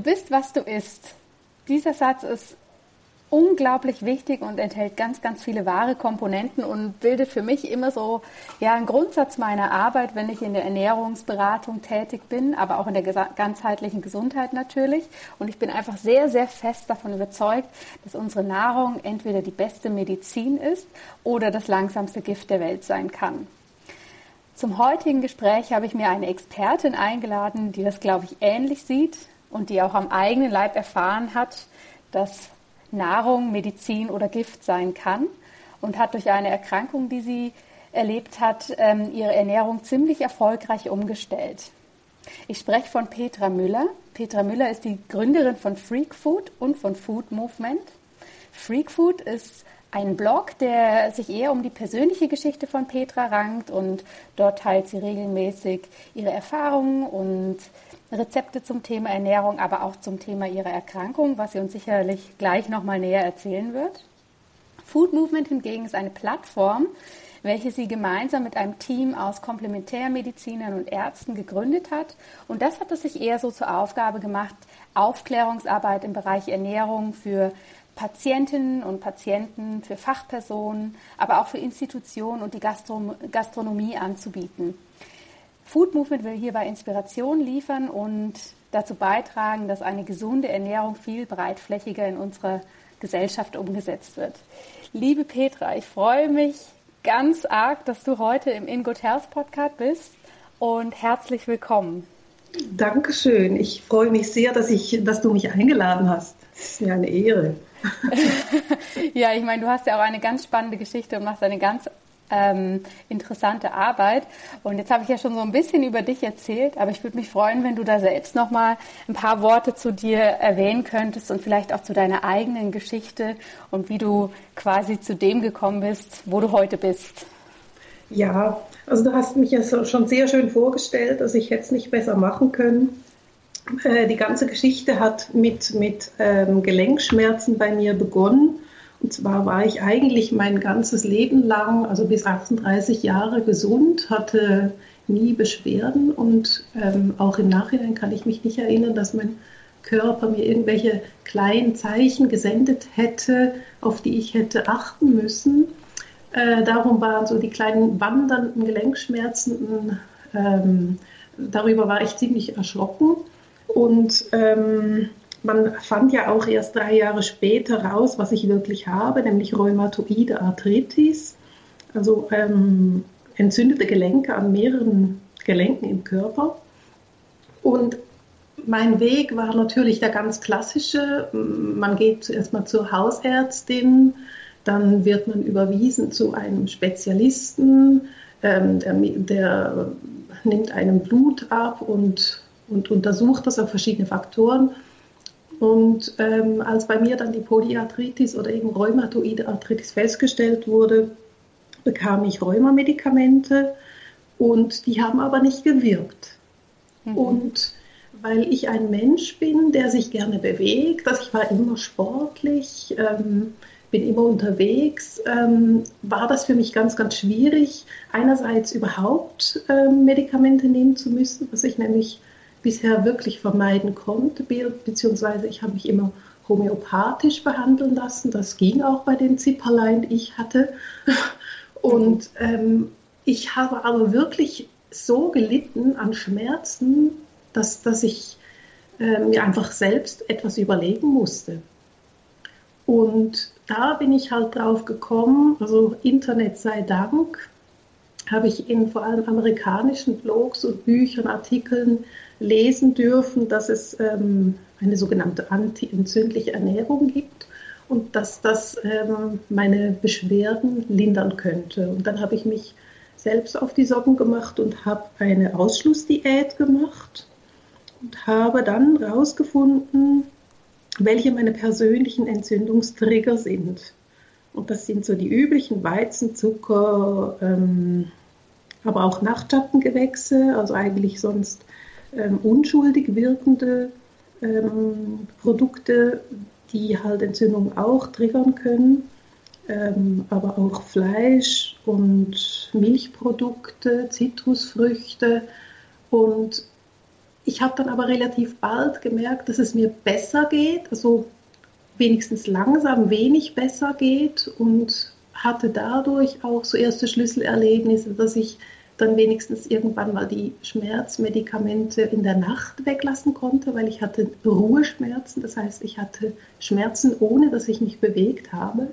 Du bist, was du isst. Dieser Satz ist unglaublich wichtig und enthält ganz, ganz viele wahre Komponenten und bildet für mich immer so ja einen Grundsatz meiner Arbeit, wenn ich in der Ernährungsberatung tätig bin, aber auch in der ganzheitlichen Gesundheit natürlich. Und ich bin einfach sehr, sehr fest davon überzeugt, dass unsere Nahrung entweder die beste Medizin ist oder das langsamste Gift der Welt sein kann. Zum heutigen Gespräch habe ich mir eine Expertin eingeladen, die das, glaube ich, ähnlich sieht und die auch am eigenen Leib erfahren hat, dass Nahrung, Medizin oder Gift sein kann und hat durch eine Erkrankung, die sie erlebt hat, ähm, ihre Ernährung ziemlich erfolgreich umgestellt. Ich spreche von Petra Müller. Petra Müller ist die Gründerin von Freak Food und von Food Movement. Freak Food ist ein Blog, der sich eher um die persönliche Geschichte von Petra rankt und dort teilt sie regelmäßig ihre Erfahrungen und Rezepte zum Thema Ernährung, aber auch zum Thema ihrer Erkrankung, was sie uns sicherlich gleich nochmal näher erzählen wird. Food Movement hingegen ist eine Plattform, welche sie gemeinsam mit einem Team aus Komplementärmedizinern und Ärzten gegründet hat. Und das hat es sich eher so zur Aufgabe gemacht, Aufklärungsarbeit im Bereich Ernährung für Patientinnen und Patienten, für Fachpersonen, aber auch für Institutionen und die Gastronomie anzubieten. Food Movement will hierbei Inspiration liefern und dazu beitragen, dass eine gesunde Ernährung viel breitflächiger in unserer Gesellschaft umgesetzt wird. Liebe Petra, ich freue mich ganz arg, dass du heute im In Good Health Podcast bist und herzlich willkommen. Dankeschön. Ich freue mich sehr, dass, ich, dass du mich eingeladen hast. Das ist mir eine Ehre. ja, ich meine, du hast ja auch eine ganz spannende Geschichte und machst eine ganz ähm, interessante Arbeit. Und jetzt habe ich ja schon so ein bisschen über dich erzählt, aber ich würde mich freuen, wenn du da selbst noch mal ein paar Worte zu dir erwähnen könntest und vielleicht auch zu deiner eigenen Geschichte und wie du quasi zu dem gekommen bist, wo du heute bist. Ja, also du hast mich ja schon sehr schön vorgestellt, also ich hätte es nicht besser machen können. Äh, die ganze Geschichte hat mit, mit ähm, Gelenkschmerzen bei mir begonnen. Und zwar war ich eigentlich mein ganzes Leben lang, also bis 38 Jahre gesund, hatte nie Beschwerden und ähm, auch im Nachhinein kann ich mich nicht erinnern, dass mein Körper mir irgendwelche kleinen Zeichen gesendet hätte, auf die ich hätte achten müssen. Äh, darum waren so die kleinen wandernden Gelenkschmerzen, ähm, darüber war ich ziemlich erschrocken. Und ähm, man fand ja auch erst drei Jahre später raus, was ich wirklich habe, nämlich rheumatoide Arthritis, also ähm, entzündete Gelenke an mehreren Gelenken im Körper. Und mein Weg war natürlich der ganz klassische. Man geht zuerst mal zur Hausärztin, dann wird man überwiesen zu einem Spezialisten, ähm, der, der, nimmt einem Blut ab und, und untersucht das auf verschiedene Faktoren. Und ähm, als bei mir dann die Polyarthritis oder eben rheumatoide Arthritis festgestellt wurde, bekam ich Rheumamedikamente und die haben aber nicht gewirkt. Mhm. Und weil ich ein Mensch bin, der sich gerne bewegt, dass ich war immer sportlich, ähm, bin immer unterwegs, ähm, war das für mich ganz, ganz schwierig, einerseits überhaupt ähm, Medikamente nehmen zu müssen, was ich nämlich bisher wirklich vermeiden konnte, beziehungsweise ich habe mich immer homöopathisch behandeln lassen. Das ging auch bei den Zipperlein, die ich hatte. Und ähm, ich habe aber wirklich so gelitten an Schmerzen, dass, dass ich äh, mir einfach selbst etwas überlegen musste. Und da bin ich halt drauf gekommen, also Internet sei Dank, habe ich in vor allem amerikanischen Blogs und Büchern, Artikeln lesen dürfen, dass es ähm, eine sogenannte antientzündliche Ernährung gibt und dass das ähm, meine Beschwerden lindern könnte. Und dann habe ich mich selbst auf die Socken gemacht und habe eine Ausschlussdiät gemacht. und habe dann herausgefunden, welche meine persönlichen Entzündungstrigger sind. Und das sind so die üblichen Weizen, Zucker, ähm, aber auch Nachtschattengewächse, also eigentlich sonst ähm, unschuldig wirkende ähm, Produkte, die halt Entzündungen auch triggern können, ähm, aber auch Fleisch und Milchprodukte, Zitrusfrüchte. Und ich habe dann aber relativ bald gemerkt, dass es mir besser geht, also wenigstens langsam wenig besser geht und hatte dadurch auch so erste Schlüsselerlebnisse, dass ich dann wenigstens irgendwann mal die Schmerzmedikamente in der Nacht weglassen konnte, weil ich hatte Ruheschmerzen. Das heißt, ich hatte Schmerzen, ohne dass ich mich bewegt habe.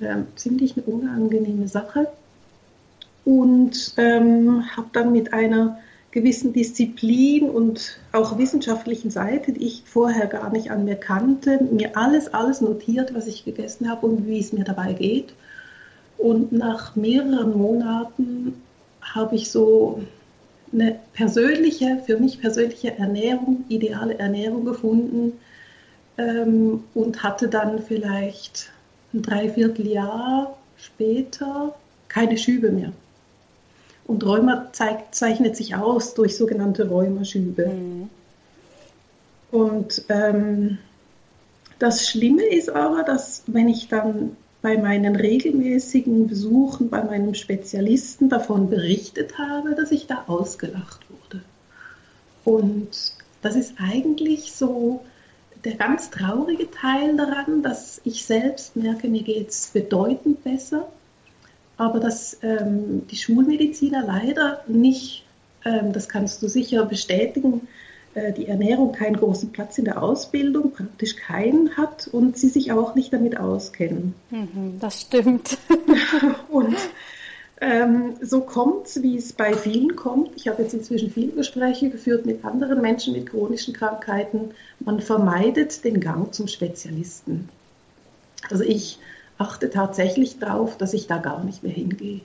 Ähm, ziemlich eine unangenehme Sache. Und ähm, habe dann mit einer gewissen Disziplin und auch wissenschaftlichen Seite, die ich vorher gar nicht an mir kannte, mir alles, alles notiert, was ich gegessen habe und wie es mir dabei geht. Und nach mehreren Monaten habe ich so eine persönliche, für mich persönliche Ernährung, ideale Ernährung gefunden ähm, und hatte dann vielleicht ein Dreivierteljahr später keine Schübe mehr. Und Rheuma zeigt, zeichnet sich aus durch sogenannte Rheumaschübe. Mhm. Und ähm, das Schlimme ist aber, dass wenn ich dann bei meinen regelmäßigen Besuchen bei meinem Spezialisten davon berichtet habe, dass ich da ausgelacht wurde. Und das ist eigentlich so der ganz traurige Teil daran, dass ich selbst merke, mir geht es bedeutend besser, aber dass ähm, die Schulmediziner leider nicht, ähm, das kannst du sicher bestätigen, die Ernährung keinen großen Platz in der Ausbildung, praktisch keinen hat und sie sich auch nicht damit auskennen. Mhm, das stimmt. und ähm, so kommt es, wie es bei vielen kommt. Ich habe jetzt inzwischen viele Gespräche geführt mit anderen Menschen mit chronischen Krankheiten. Man vermeidet den Gang zum Spezialisten. Also ich achte tatsächlich darauf, dass ich da gar nicht mehr hingehe.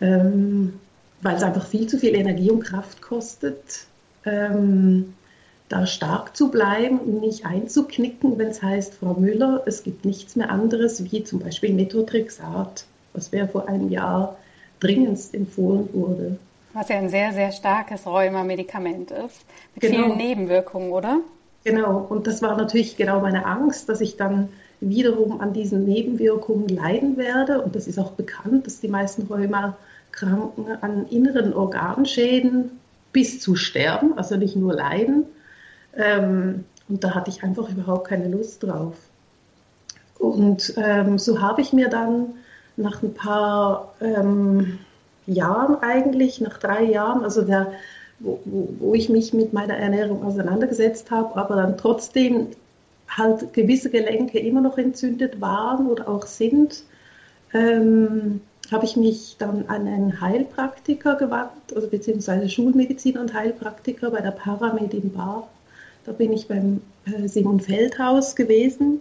Ähm, weil es einfach viel zu viel Energie und Kraft kostet ähm, da stark zu bleiben und nicht einzuknicken, wenn es heißt, Frau Müller, es gibt nichts mehr anderes wie zum Beispiel Methotrexat, was mir vor einem Jahr dringendst empfohlen wurde. Was ja ein sehr, sehr starkes Rheuma-Medikament ist, mit genau. vielen Nebenwirkungen, oder? Genau, und das war natürlich genau meine Angst, dass ich dann wiederum an diesen Nebenwirkungen leiden werde. Und das ist auch bekannt, dass die meisten Rheuma-Kranken an inneren Organschäden bis zu sterben, also nicht nur leiden. Ähm, und da hatte ich einfach überhaupt keine Lust drauf. Und ähm, so habe ich mir dann nach ein paar ähm, Jahren eigentlich, nach drei Jahren, also der, wo, wo, ich mich mit meiner Ernährung auseinandergesetzt habe, aber dann trotzdem halt gewisse Gelenke immer noch entzündet waren oder auch sind, ähm, habe ich mich dann an einen Heilpraktiker gewandt, also beziehungsweise Schulmediziner und Heilpraktiker bei der Paramed in Bar. Da bin ich beim äh, Simon Feldhaus gewesen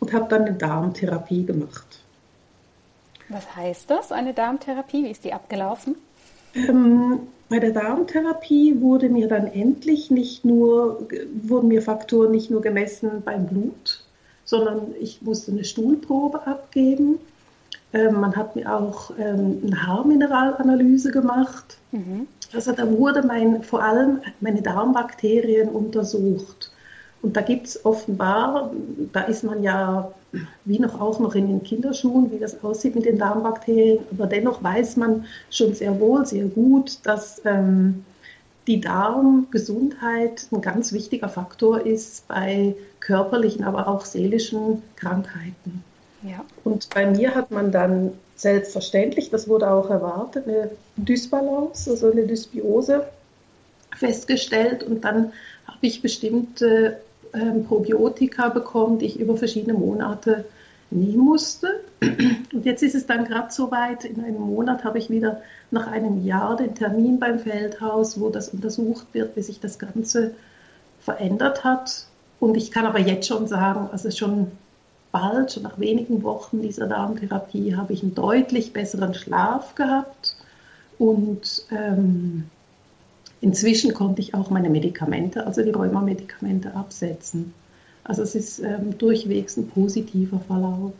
und habe dann eine Darmtherapie gemacht. Was heißt das, eine Darmtherapie? Wie ist die abgelaufen? Ähm, bei der Darmtherapie wurde mir dann endlich nicht nur, wurden mir Faktoren nicht nur gemessen beim Blut, sondern ich musste eine Stuhlprobe abgeben man hat mir auch ähm, eine Haarmineralanalyse gemacht. Mhm. Also da wurde mein, vor allem meine Darmbakterien untersucht. Und da gibt es offenbar, da ist man ja wie noch auch noch in den Kinderschuhen, wie das aussieht mit den Darmbakterien, aber dennoch weiß man schon sehr wohl, sehr gut, dass ähm, die Darmgesundheit ein ganz wichtiger Faktor ist bei körperlichen, aber auch seelischen Krankheiten. Ja. Und bei mir hat man dann selbstverständlich, das wurde auch erwartet, eine Dysbalance, also eine Dysbiose festgestellt und dann habe ich bestimmte ähm, Probiotika bekommen, die ich über verschiedene Monate nehmen musste. Und jetzt ist es dann gerade so weit, in einem Monat habe ich wieder nach einem Jahr den Termin beim Feldhaus, wo das untersucht wird, wie sich das Ganze verändert hat. Und ich kann aber jetzt schon sagen, also schon bald, schon nach wenigen Wochen dieser Darmtherapie, habe ich einen deutlich besseren Schlaf gehabt und ähm, inzwischen konnte ich auch meine Medikamente, also die Rheumamedikamente, absetzen. Also es ist ähm, durchwegs ein positiver Verlauf.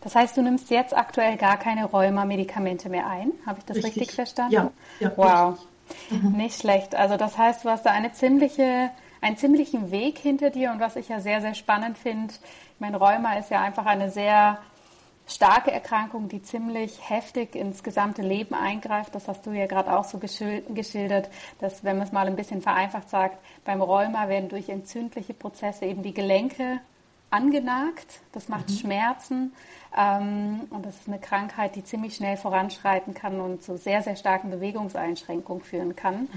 Das heißt, du nimmst jetzt aktuell gar keine Rheuma-Medikamente mehr ein? Habe ich das richtig, richtig verstanden? Ja. ja wow, mhm. nicht schlecht. Also das heißt, du hast da eine ziemliche, einen ziemlichen Weg hinter dir und was ich ja sehr, sehr spannend finde, ich meine, Rheuma ist ja einfach eine sehr starke Erkrankung, die ziemlich heftig ins gesamte Leben eingreift. Das hast du ja gerade auch so geschildert, dass, wenn man es mal ein bisschen vereinfacht sagt, beim Rheuma werden durch entzündliche Prozesse eben die Gelenke angenagt. Das macht mhm. Schmerzen. Ähm, und das ist eine Krankheit, die ziemlich schnell voranschreiten kann und zu sehr, sehr starken Bewegungseinschränkungen führen kann.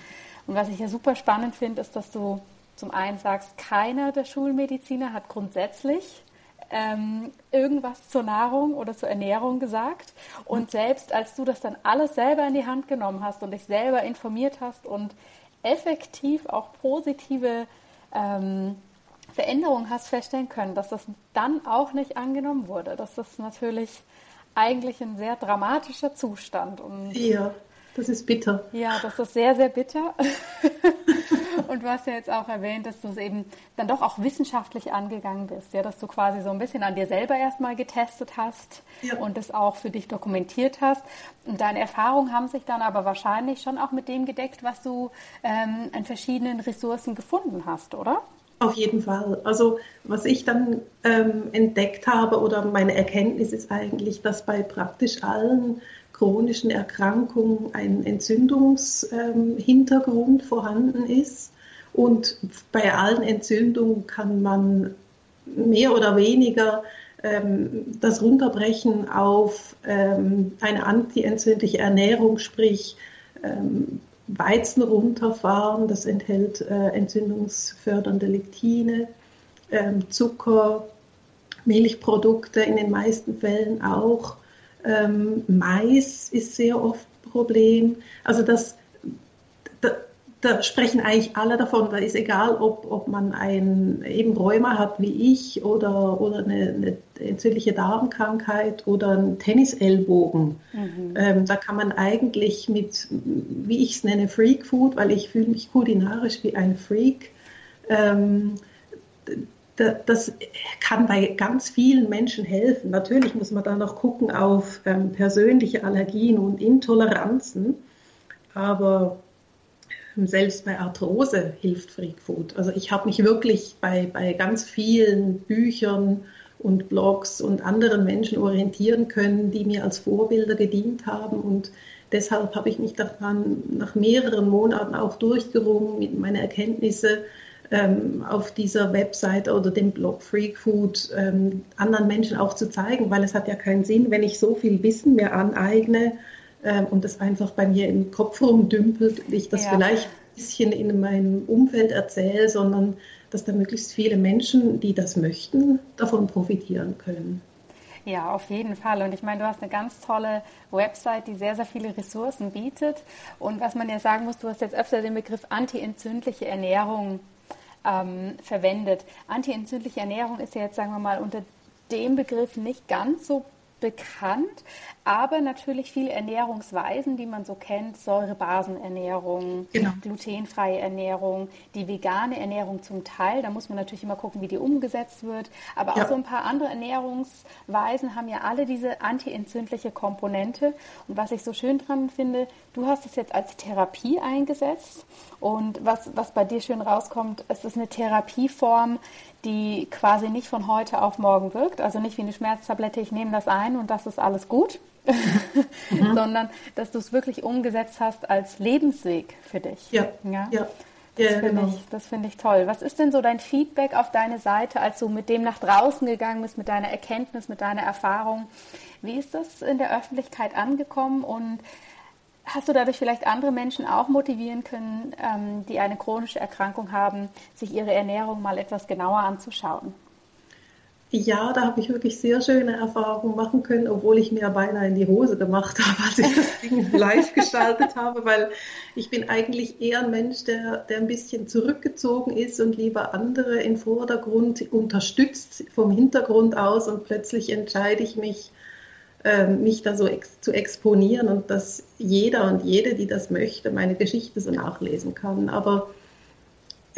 Und was ich ja super spannend finde, ist, dass du zum einen sagst, keiner der Schulmediziner hat grundsätzlich ähm, irgendwas zur Nahrung oder zur Ernährung gesagt. Und selbst als du das dann alles selber in die Hand genommen hast und dich selber informiert hast und effektiv auch positive ähm, Veränderungen hast feststellen können, dass das dann auch nicht angenommen wurde. Das ist natürlich eigentlich ein sehr dramatischer Zustand. Und ja, das ist bitter. Ja, das ist sehr, sehr bitter. Und du hast ja jetzt auch erwähnt, dass du es eben dann doch auch wissenschaftlich angegangen bist, ja, dass du quasi so ein bisschen an dir selber erstmal getestet hast ja. und es auch für dich dokumentiert hast. Und deine Erfahrungen haben sich dann aber wahrscheinlich schon auch mit dem gedeckt, was du ähm, an verschiedenen Ressourcen gefunden hast, oder? Auf jeden Fall. Also was ich dann ähm, entdeckt habe oder meine Erkenntnis ist eigentlich, dass bei praktisch allen chronischen Erkrankungen ein Entzündungshintergrund ähm, vorhanden ist. Und bei allen Entzündungen kann man mehr oder weniger ähm, das runterbrechen auf ähm, eine antientzündliche Ernährung, sprich ähm, Weizen runterfahren, das enthält äh, entzündungsfördernde Lektine, ähm, Zucker, Milchprodukte in den meisten Fällen auch. Ähm, Mais ist sehr oft ein Problem. Also das, da, sprechen eigentlich alle davon. Da ist egal, ob, ob man ein eben Rheuma hat wie ich oder, oder eine, eine entzündliche Darmkrankheit oder einen Tennisellbogen. Mhm. Ähm, da kann man eigentlich mit, wie ich es nenne, Freak Food, weil ich fühle mich kulinarisch wie ein Freak. Ähm, das kann bei ganz vielen Menschen helfen. Natürlich muss man da noch gucken auf ähm, persönliche Allergien und Intoleranzen, aber selbst bei Arthrose hilft Freak Food. Also ich habe mich wirklich bei, bei ganz vielen Büchern und Blogs und anderen Menschen orientieren können, die mir als Vorbilder gedient haben und deshalb habe ich mich dann nach mehreren Monaten auch durchgerungen mit meinen Erkenntnissen ähm, auf dieser Website oder dem Blog Freak Food ähm, anderen Menschen auch zu zeigen, weil es hat ja keinen Sinn, wenn ich so viel Wissen mir aneigne ähm, und das einfach bei mir im Kopf rumdümpelt und ich das ja. vielleicht ein bisschen in meinem Umfeld erzähle, sondern dass da möglichst viele Menschen, die das möchten, davon profitieren können. Ja, auf jeden Fall. Und ich meine, du hast eine ganz tolle Website, die sehr, sehr viele Ressourcen bietet. Und was man ja sagen muss, du hast jetzt öfter den Begriff antientzündliche Ernährung ähm, verwendet. Antientzündliche Ernährung ist ja jetzt, sagen wir mal, unter dem Begriff nicht ganz so bekannt, aber natürlich viele Ernährungsweisen, die man so kennt, Säurebasenernährung, genau. glutenfreie Ernährung, die vegane Ernährung zum Teil, da muss man natürlich immer gucken, wie die umgesetzt wird, aber ja. auch so ein paar andere Ernährungsweisen haben ja alle diese antientzündliche Komponente. Und was ich so schön dran finde, du hast es jetzt als Therapie eingesetzt. Und was, was bei dir schön rauskommt, es ist eine Therapieform, die quasi nicht von heute auf morgen wirkt, also nicht wie eine Schmerztablette, ich nehme das ein und das ist alles gut, mhm. sondern dass du es wirklich umgesetzt hast als Lebensweg für dich. Ja, ja. ja. Das ja, finde genau. ich, find ich toll. Was ist denn so dein Feedback auf deine Seite, als du mit dem nach draußen gegangen bist, mit deiner Erkenntnis, mit deiner Erfahrung? Wie ist das in der Öffentlichkeit angekommen und Hast du dadurch vielleicht andere Menschen auch motivieren können, ähm, die eine chronische Erkrankung haben, sich ihre Ernährung mal etwas genauer anzuschauen? Ja, da habe ich wirklich sehr schöne Erfahrungen machen können, obwohl ich mir beinahe in die Hose gemacht habe, als ich das Ding live gestaltet habe, weil ich bin eigentlich eher ein Mensch, der, der ein bisschen zurückgezogen ist und lieber andere im Vordergrund unterstützt vom Hintergrund aus und plötzlich entscheide ich mich, ähm, mich da so ex zu exponieren und dass jeder und jede, die das möchte, meine Geschichte so nachlesen kann. Aber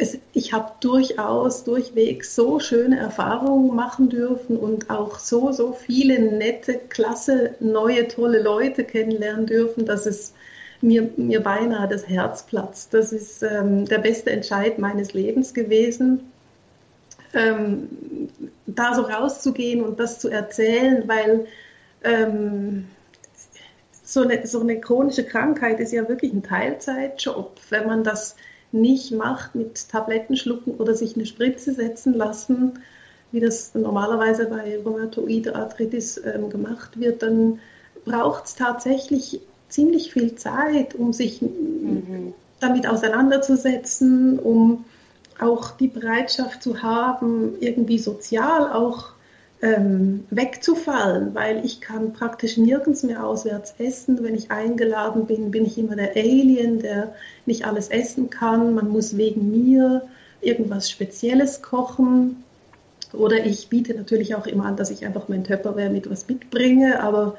es, ich habe durchaus durchweg so schöne Erfahrungen machen dürfen und auch so, so viele nette, klasse, neue, tolle Leute kennenlernen dürfen, dass es mir, mir beinahe das Herz platzt. Das ist ähm, der beste Entscheid meines Lebens gewesen, ähm, da so rauszugehen und das zu erzählen, weil ähm, so, eine, so eine chronische Krankheit ist ja wirklich ein Teilzeitjob. Wenn man das nicht macht mit Tabletten schlucken oder sich eine Spritze setzen lassen, wie das normalerweise bei Rheumatoide Arthritis ähm, gemacht wird, dann braucht es tatsächlich ziemlich viel Zeit, um sich mhm. damit auseinanderzusetzen, um auch die Bereitschaft zu haben, irgendwie sozial auch ähm, wegzufallen, weil ich kann praktisch nirgends mehr auswärts essen. Wenn ich eingeladen bin, bin ich immer der Alien, der nicht alles essen kann. Man muss wegen mir irgendwas Spezielles kochen. Oder ich biete natürlich auch immer an, dass ich einfach mein Töpperware mit was mitbringe, aber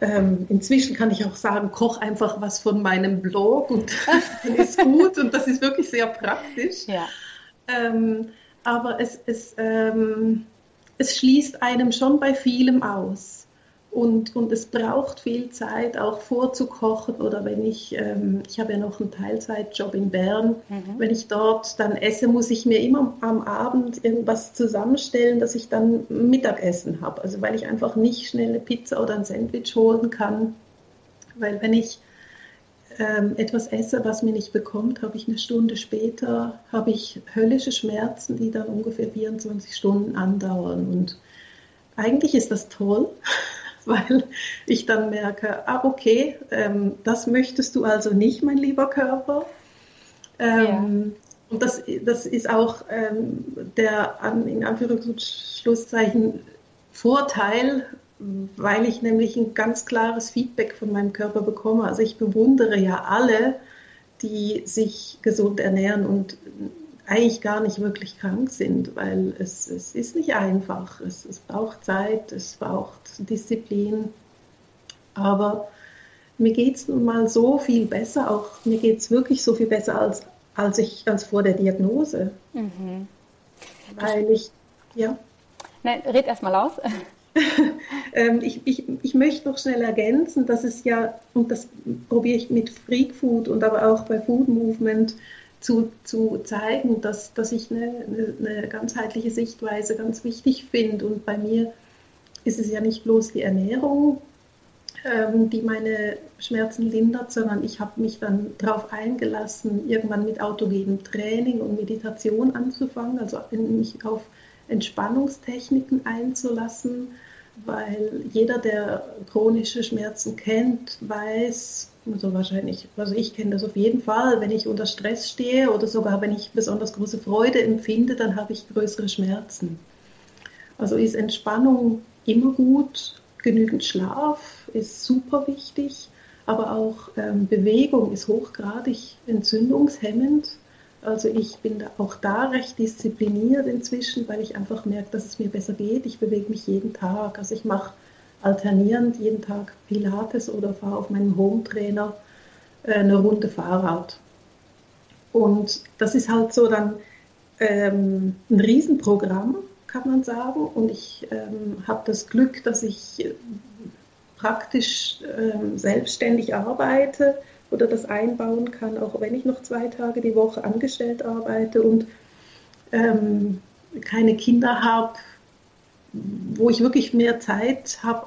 ähm, inzwischen kann ich auch sagen, koch einfach was von meinem Blog und dann ist gut und das ist wirklich sehr praktisch. Ja. Ähm, aber es, es, ähm, es schließt einem schon bei vielem aus. Und, und es braucht viel Zeit, auch vorzukochen oder wenn ich, ähm, ich habe ja noch einen Teilzeitjob in Bern, mhm. wenn ich dort dann esse, muss ich mir immer am Abend irgendwas zusammenstellen, dass ich dann Mittagessen habe. Also weil ich einfach nicht schnell eine Pizza oder ein Sandwich holen kann. Weil wenn ich ähm, etwas esse, was mir nicht bekommt, habe ich eine Stunde später, habe ich höllische Schmerzen, die dann ungefähr 24 Stunden andauern. Und eigentlich ist das toll, weil ich dann merke, ah, okay, ähm, das möchtest du also nicht, mein lieber Körper. Ähm, ja. Und das, das ist auch ähm, der in Anführungs- und Schlusszeichen Vorteil, weil ich nämlich ein ganz klares Feedback von meinem Körper bekomme. Also ich bewundere ja alle, die sich gesund ernähren und eigentlich gar nicht wirklich krank sind, weil es, es ist nicht einfach. Es, es braucht Zeit, es braucht Disziplin. Aber mir geht es nun mal so viel besser, auch mir geht es wirklich so viel besser als, als ich ganz vor der Diagnose. Mhm. Weil ich, ja. Nein, red erst mal aus. ähm, ich, ich, ich möchte noch schnell ergänzen, dass es ja, und das probiere ich mit Freak Food und aber auch bei Food Movement zu, zu zeigen, dass, dass ich eine, eine, eine ganzheitliche Sichtweise ganz wichtig finde. Und bei mir ist es ja nicht bloß die Ernährung, ähm, die meine Schmerzen lindert, sondern ich habe mich dann darauf eingelassen, irgendwann mit autogenem Training und Meditation anzufangen, also mich auf Entspannungstechniken einzulassen, weil jeder, der chronische Schmerzen kennt, weiß, also wahrscheinlich, also ich kenne das auf jeden Fall, wenn ich unter Stress stehe oder sogar wenn ich besonders große Freude empfinde, dann habe ich größere Schmerzen. Also ist Entspannung immer gut, genügend Schlaf ist super wichtig, aber auch ähm, Bewegung ist hochgradig entzündungshemmend. Also ich bin da auch da recht diszipliniert inzwischen, weil ich einfach merke, dass es mir besser geht. Ich bewege mich jeden Tag. Also ich mache alternierend jeden Tag Pilates oder fahre auf meinem Home-Trainer äh, eine Runde Fahrrad. Und das ist halt so dann ähm, ein Riesenprogramm, kann man sagen. Und ich ähm, habe das Glück, dass ich äh, praktisch ähm, selbstständig arbeite oder das einbauen kann, auch wenn ich noch zwei Tage die Woche angestellt arbeite und ähm, keine Kinder habe, wo ich wirklich mehr Zeit habe,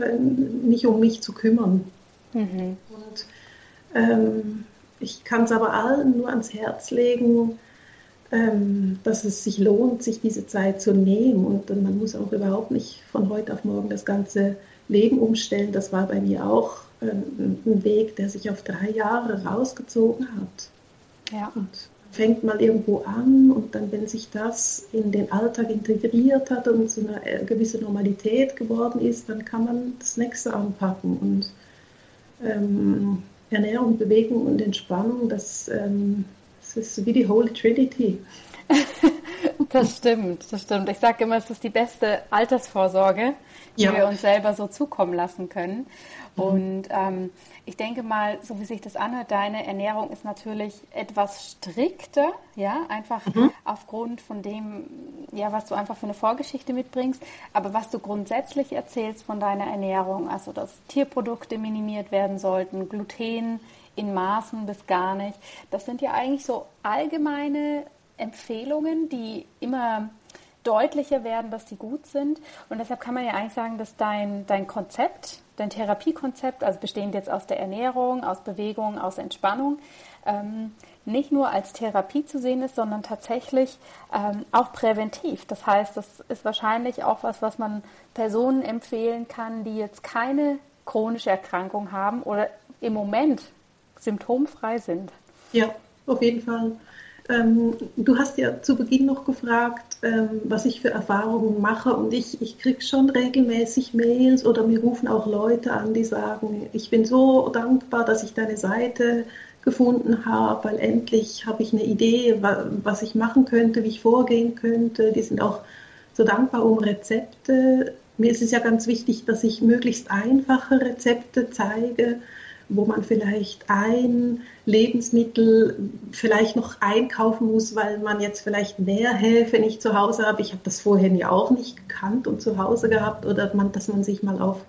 äh, mich um mich zu kümmern. Mhm. Und ähm, ich kann es aber allen nur ans Herz legen, ähm, dass es sich lohnt, sich diese Zeit zu nehmen. Und man muss auch überhaupt nicht von heute auf morgen das ganze Leben umstellen. Das war bei mir auch ein Weg, der sich auf drei Jahre rausgezogen hat. Ja. Und fängt mal irgendwo an und dann, wenn sich das in den Alltag integriert hat und zu einer äh, gewissen Normalität geworden ist, dann kann man das nächste anpacken. Und ähm, Ernährung, Bewegung und Entspannung, das, ähm, das ist wie die Holy Trinity. Das stimmt, das stimmt. Ich sage immer, es ist die beste Altersvorsorge, die ja. wir uns selber so zukommen lassen können. Mhm. Und ähm, ich denke mal, so wie sich das anhört, deine Ernährung ist natürlich etwas strikter, ja, einfach mhm. aufgrund von dem, ja, was du einfach für eine Vorgeschichte mitbringst. Aber was du grundsätzlich erzählst von deiner Ernährung, also dass Tierprodukte minimiert werden sollten, Gluten in Maßen bis gar nicht, das sind ja eigentlich so allgemeine Empfehlungen, die immer deutlicher werden, dass die gut sind. Und deshalb kann man ja eigentlich sagen, dass dein, dein Konzept, dein Therapiekonzept, also bestehend jetzt aus der Ernährung, aus Bewegung, aus Entspannung, ähm, nicht nur als Therapie zu sehen ist, sondern tatsächlich ähm, auch präventiv. Das heißt, das ist wahrscheinlich auch was, was man Personen empfehlen kann, die jetzt keine chronische Erkrankung haben oder im Moment symptomfrei sind. Ja, auf jeden Fall. Ähm, du hast ja zu Beginn noch gefragt, ähm, was ich für Erfahrungen mache und ich, ich kriege schon regelmäßig Mails oder mir rufen auch Leute an, die sagen, ich bin so dankbar, dass ich deine Seite gefunden habe, weil endlich habe ich eine Idee, was ich machen könnte, wie ich vorgehen könnte. Die sind auch so dankbar um Rezepte. Mir ist es ja ganz wichtig, dass ich möglichst einfache Rezepte zeige wo man vielleicht ein Lebensmittel vielleicht noch einkaufen muss, weil man jetzt vielleicht Nährhilfe nicht zu Hause hat. Ich habe das vorher ja auch nicht gekannt und zu Hause gehabt oder man, dass man sich mal auf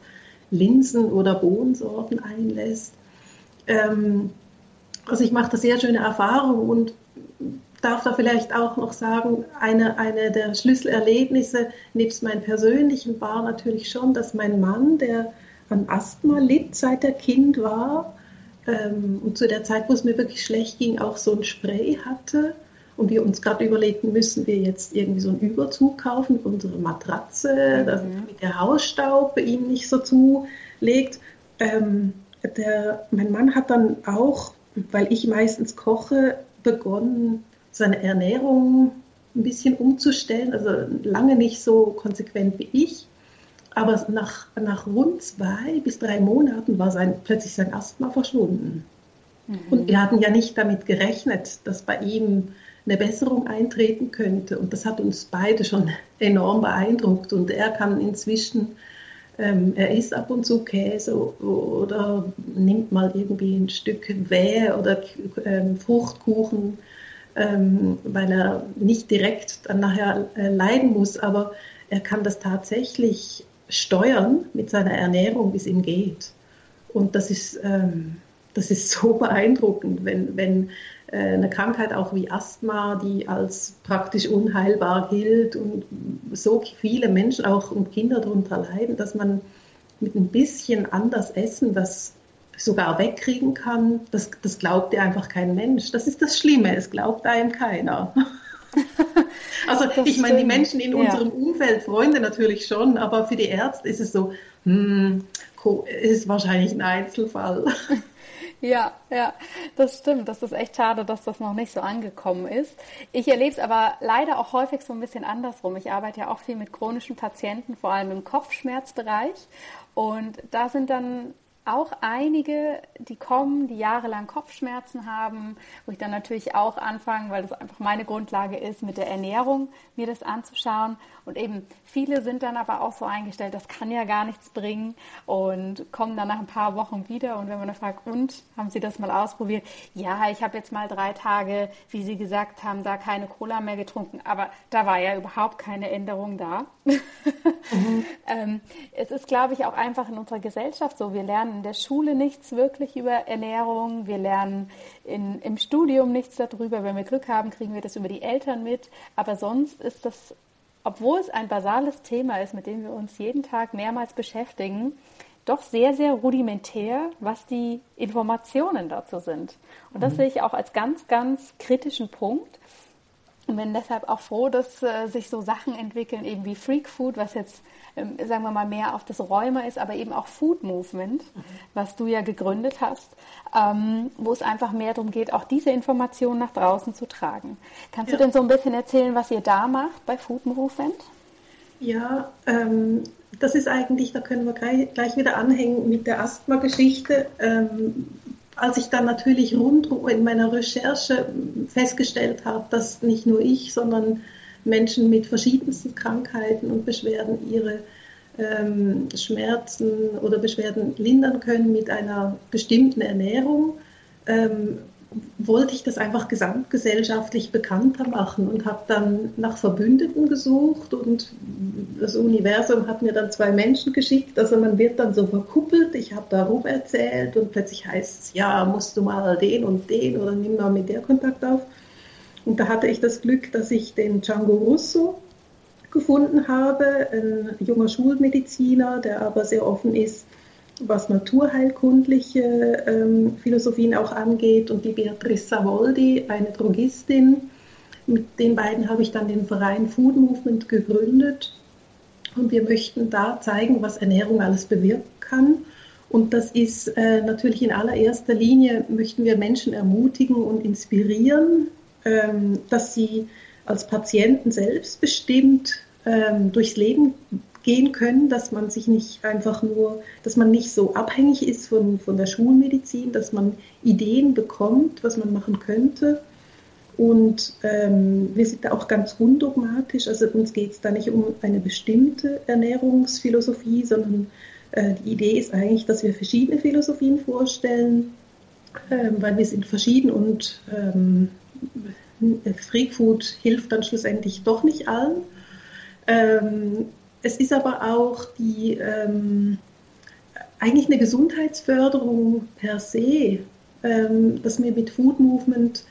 Linsen oder Bohnensorten einlässt. Ähm, also ich mache da sehr schöne Erfahrungen und darf da vielleicht auch noch sagen, eine, eine der Schlüsselerlebnisse nebst meinem persönlichen war natürlich schon, dass mein Mann, der an Asthma litt, seit er Kind war. Ähm, und zu der Zeit, wo es mir wirklich schlecht ging, auch so ein Spray hatte. Und wir uns gerade überlegten, müssen wir jetzt irgendwie so einen Überzug kaufen für unsere Matratze, mhm. damit der Hausstaub bei ihm nicht so zulegt. Ähm, der, mein Mann hat dann auch, weil ich meistens koche, begonnen, seine Ernährung ein bisschen umzustellen. Also lange nicht so konsequent wie ich. Aber nach, nach rund zwei bis drei Monaten war sein, plötzlich sein Asthma verschwunden. Mhm. Und wir hatten ja nicht damit gerechnet, dass bei ihm eine Besserung eintreten könnte. Und das hat uns beide schon enorm beeindruckt. Und er kann inzwischen, ähm, er isst ab und zu Käse oder nimmt mal irgendwie ein Stück Wehe oder ähm, Fruchtkuchen, ähm, weil er nicht direkt dann nachher äh, leiden muss. Aber er kann das tatsächlich steuern mit seiner Ernährung, wie es ihm geht. Und das ist, ähm, das ist so beeindruckend, wenn, wenn äh, eine Krankheit auch wie Asthma, die als praktisch unheilbar gilt und so viele Menschen auch und Kinder darunter leiden, dass man mit ein bisschen anders Essen das sogar wegkriegen kann, das, das glaubt dir einfach kein Mensch. Das ist das Schlimme, es glaubt einem keiner. Also das ich meine, die Menschen in ja. unserem Umfeld, Freunde natürlich schon, aber für die Ärzte ist es so, hm, ist wahrscheinlich ein Einzelfall. Ja, ja, das stimmt. Das ist echt schade, dass das noch nicht so angekommen ist. Ich erlebe es aber leider auch häufig so ein bisschen andersrum. Ich arbeite ja auch viel mit chronischen Patienten, vor allem im Kopfschmerzbereich. Und da sind dann auch einige, die kommen, die jahrelang Kopfschmerzen haben, wo ich dann natürlich auch anfange, weil das einfach meine Grundlage ist, mit der Ernährung mir das anzuschauen. Und eben viele sind dann aber auch so eingestellt, das kann ja gar nichts bringen und kommen dann nach ein paar Wochen wieder. Und wenn man dann fragt, und haben Sie das mal ausprobiert? Ja, ich habe jetzt mal drei Tage, wie Sie gesagt haben, da keine Cola mehr getrunken, aber da war ja überhaupt keine Änderung da. Mhm. ähm, es ist, glaube ich, auch einfach in unserer Gesellschaft so. Wir lernen in der Schule nichts wirklich über Ernährung. Wir lernen in, im Studium nichts darüber. Wenn wir Glück haben, kriegen wir das über die Eltern mit. Aber sonst ist das, obwohl es ein basales Thema ist, mit dem wir uns jeden Tag mehrmals beschäftigen, doch sehr, sehr rudimentär, was die Informationen dazu sind. Und das mhm. sehe ich auch als ganz, ganz kritischen Punkt. Und bin deshalb auch froh, dass äh, sich so Sachen entwickeln, eben wie Freak Food, was jetzt sagen wir mal, mehr auf das Räumer ist, aber eben auch Food Movement, was du ja gegründet hast, ähm, wo es einfach mehr darum geht, auch diese Informationen nach draußen zu tragen. Kannst ja. du denn so ein bisschen erzählen, was ihr da macht bei Food Movement? Ja, ähm, das ist eigentlich, da können wir gleich, gleich wieder anhängen mit der Asthma-Geschichte. Ähm, als ich dann natürlich rundum in meiner Recherche festgestellt habe, dass nicht nur ich, sondern Menschen mit verschiedensten Krankheiten und Beschwerden ihre ähm, Schmerzen oder Beschwerden lindern können mit einer bestimmten Ernährung, ähm, wollte ich das einfach gesamtgesellschaftlich bekannter machen und habe dann nach Verbündeten gesucht und das Universum hat mir dann zwei Menschen geschickt. Also man wird dann so verkuppelt. Ich habe darum erzählt und plötzlich heißt es, ja, musst du mal den und den oder nimm mal mit der Kontakt auf. Und da hatte ich das Glück, dass ich den Django Russo gefunden habe, ein junger Schulmediziner, der aber sehr offen ist was naturheilkundliche ähm, Philosophien auch angeht, und die Beatrice Savoldi, eine Drogistin. Mit den beiden habe ich dann den Verein Food Movement gegründet. Und wir möchten da zeigen, was Ernährung alles bewirken kann. Und das ist äh, natürlich in allererster Linie, möchten wir Menschen ermutigen und inspirieren, dass sie als Patienten selbstbestimmt ähm, durchs Leben gehen können, dass man sich nicht einfach nur, dass man nicht so abhängig ist von, von der Schulmedizin, dass man Ideen bekommt, was man machen könnte. Und ähm, wir sind da auch ganz undogmatisch. Also uns geht es da nicht um eine bestimmte Ernährungsphilosophie, sondern äh, die Idee ist eigentlich, dass wir verschiedene Philosophien vorstellen, äh, weil wir sind verschieden und ähm, Freak Food hilft dann schlussendlich doch nicht allen. Ähm, es ist aber auch die, ähm, eigentlich eine Gesundheitsförderung per se, ähm, dass wir mit Food Movement,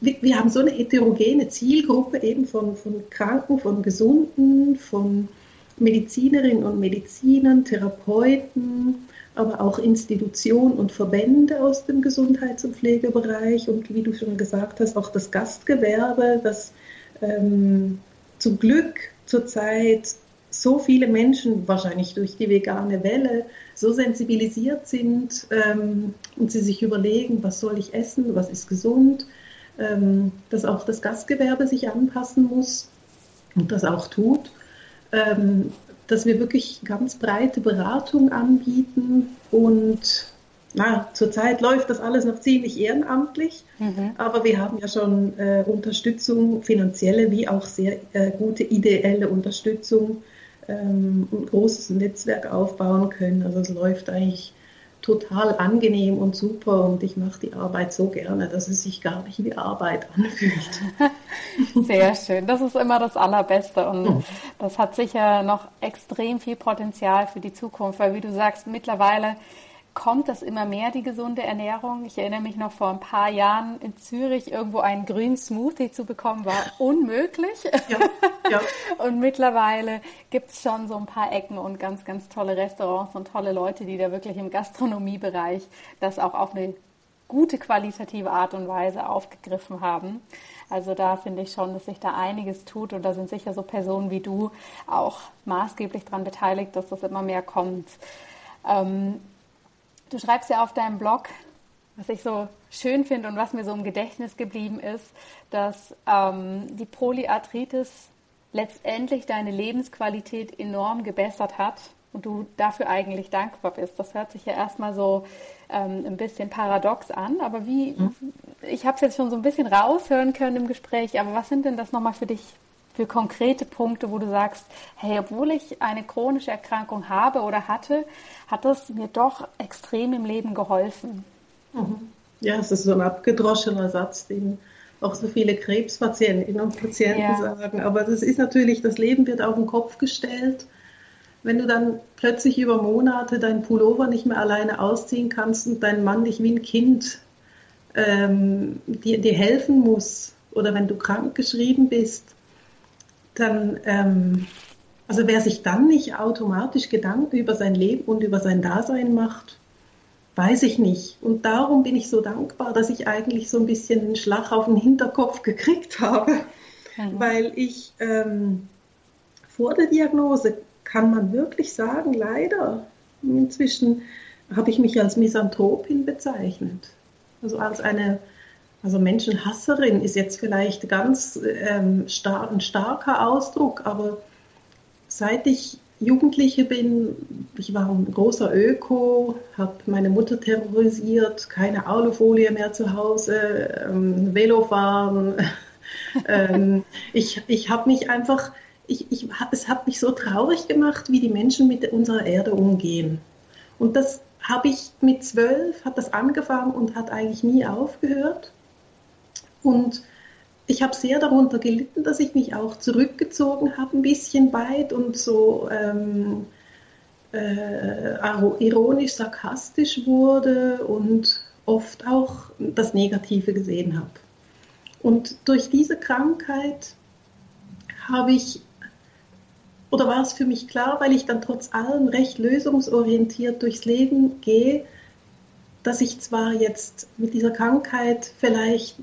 wir, wir, haben so eine heterogene Zielgruppe eben von, von Kranken, von Gesunden, von Medizinerinnen und Medizinern, Therapeuten, aber auch Institutionen und Verbände aus dem Gesundheits- und Pflegebereich und wie du schon gesagt hast, auch das Gastgewerbe, das ähm, zum Glück zurzeit so viele Menschen, wahrscheinlich durch die vegane Welle, so sensibilisiert sind ähm, und sie sich überlegen, was soll ich essen, was ist gesund, ähm, dass auch das Gastgewerbe sich anpassen muss und das auch tut, ähm, dass wir wirklich ganz breite Beratung anbieten und na, zurzeit läuft das alles noch ziemlich ehrenamtlich, mhm. aber wir haben ja schon äh, Unterstützung, finanzielle wie auch sehr äh, gute ideelle Unterstützung, ähm, ein großes Netzwerk aufbauen können. Also es läuft eigentlich total angenehm und super und ich mache die Arbeit so gerne, dass es sich gar nicht wie Arbeit anfühlt. Sehr schön, das ist immer das Allerbeste und das hat sicher noch extrem viel Potenzial für die Zukunft, weil wie du sagst, mittlerweile kommt das immer mehr, die gesunde Ernährung. Ich erinnere mich noch vor ein paar Jahren in Zürich irgendwo einen grünen Smoothie zu bekommen, war unmöglich. Ja, ja. und mittlerweile gibt es schon so ein paar Ecken und ganz, ganz tolle Restaurants und tolle Leute, die da wirklich im Gastronomiebereich das auch auf eine gute qualitative Art und Weise aufgegriffen haben. Also da finde ich schon, dass sich da einiges tut und da sind sicher so Personen wie du auch maßgeblich daran beteiligt, dass das immer mehr kommt. Ähm, Du schreibst ja auf deinem Blog, was ich so schön finde und was mir so im Gedächtnis geblieben ist, dass ähm, die Polyarthritis letztendlich deine Lebensqualität enorm gebessert hat und du dafür eigentlich dankbar bist. Das hört sich ja erstmal so ähm, ein bisschen paradox an, aber wie, mhm. ich habe es jetzt schon so ein bisschen raushören können im Gespräch, aber was sind denn das nochmal für dich für konkrete Punkte, wo du sagst, hey, obwohl ich eine chronische Erkrankung habe oder hatte, hat das mir doch extrem im Leben geholfen. Mhm. Ja, es ist so ein abgedroschener Satz, den auch so viele Krebspatientinnen und Patienten ja. sagen. Aber das ist natürlich, das Leben wird auf den Kopf gestellt. Wenn du dann plötzlich über Monate deinen Pullover nicht mehr alleine ausziehen kannst und dein Mann dich wie ein Kind ähm, dir, dir helfen muss oder wenn du krank geschrieben bist, dann, ähm, also wer sich dann nicht automatisch Gedanken über sein Leben und über sein Dasein macht, weiß ich nicht. Und darum bin ich so dankbar, dass ich eigentlich so ein bisschen einen Schlag auf den Hinterkopf gekriegt habe, mhm. weil ich ähm, vor der Diagnose kann man wirklich sagen, leider, inzwischen habe ich mich als Misanthropin bezeichnet. Also als eine also Menschenhasserin ist jetzt vielleicht ganz ähm, star ein starker Ausdruck, aber seit ich Jugendliche bin, ich war ein großer Öko, habe meine Mutter terrorisiert, keine Alufolie mehr zu Hause, ähm, Velofahren, ähm, ich ich habe mich einfach, ich, ich, es hat mich so traurig gemacht, wie die Menschen mit unserer Erde umgehen. Und das habe ich mit zwölf, hat das angefangen und hat eigentlich nie aufgehört. Und ich habe sehr darunter gelitten, dass ich mich auch zurückgezogen habe, ein bisschen weit und so ähm, äh, ironisch, sarkastisch wurde und oft auch das Negative gesehen habe. Und durch diese Krankheit habe ich, oder war es für mich klar, weil ich dann trotz allem recht lösungsorientiert durchs Leben gehe, dass ich zwar jetzt mit dieser Krankheit vielleicht